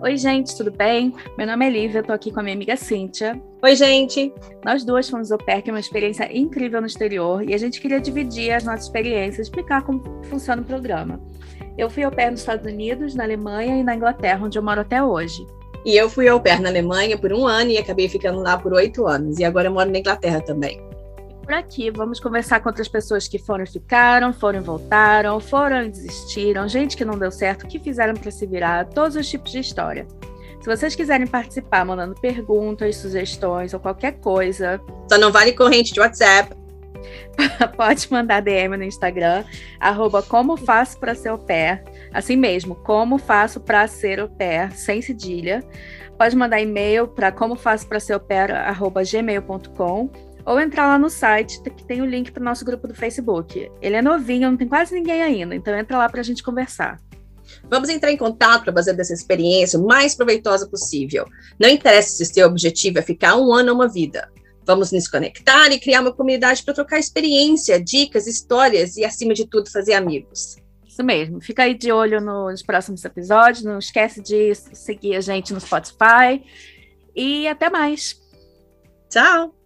Oi, gente, tudo bem? Meu nome é Lívia, tô aqui com a minha amiga Cíntia. Oi, gente! Nós duas fomos ao PEC, uma experiência incrível no exterior, e a gente queria dividir as nossas experiências, explicar como funciona o programa. Eu fui ao PEC nos Estados Unidos, na Alemanha e na Inglaterra, onde eu moro até hoje. E eu fui ao PER na Alemanha por um ano e acabei ficando lá por oito anos. E agora eu moro na Inglaterra também por aqui. Vamos conversar com outras pessoas que foram e ficaram, foram e voltaram, foram e desistiram, gente que não deu certo, que fizeram para se virar, todos os tipos de história. Se vocês quiserem participar mandando perguntas, sugestões ou qualquer coisa. Só não vale corrente de WhatsApp. Pode mandar DM no Instagram, arroba como faço para ser o pé. Assim mesmo, como faço para ser o pé, sem cedilha. Pode mandar e-mail para como faço para ser o pé, arroba gmail.com ou entrar lá no site que tem o link para o nosso grupo do Facebook. Ele é novinho, não tem quase ninguém ainda, então entra lá para a gente conversar. Vamos entrar em contato para fazer dessa experiência o mais proveitosa possível. Não interessa se seu objetivo é ficar um ano ou uma vida. Vamos nos conectar e criar uma comunidade para trocar experiência, dicas, histórias e, acima de tudo, fazer amigos. Isso mesmo. Fica aí de olho nos próximos episódios. Não esquece de seguir a gente no Spotify. E até mais. Tchau!